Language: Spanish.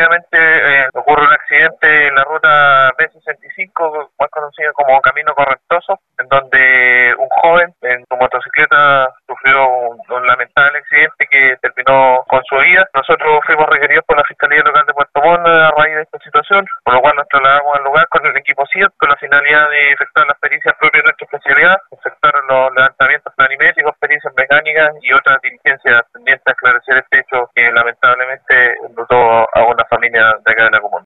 efectivamente eh, ocurre un accidente en la ruta B65, más conocida como Camino Correntoso, en donde un joven en su motocicleta sufrió un, lamentable accidente que terminó con su vida. Nosotros fuimos requeridos por la Fiscalía Local de Puerto Montt a raíz de esta situación, por lo cual nos trasladamos al lugar con el equipo CIEP con la finalidad de efectuar las pericias propias de nuestra especialidad, efectuar los levantamientos planimétricos, pericias mecánicas y otras diligencias tendientes a esclarecer este hecho que lamentablemente enlutó mina väga nagu mul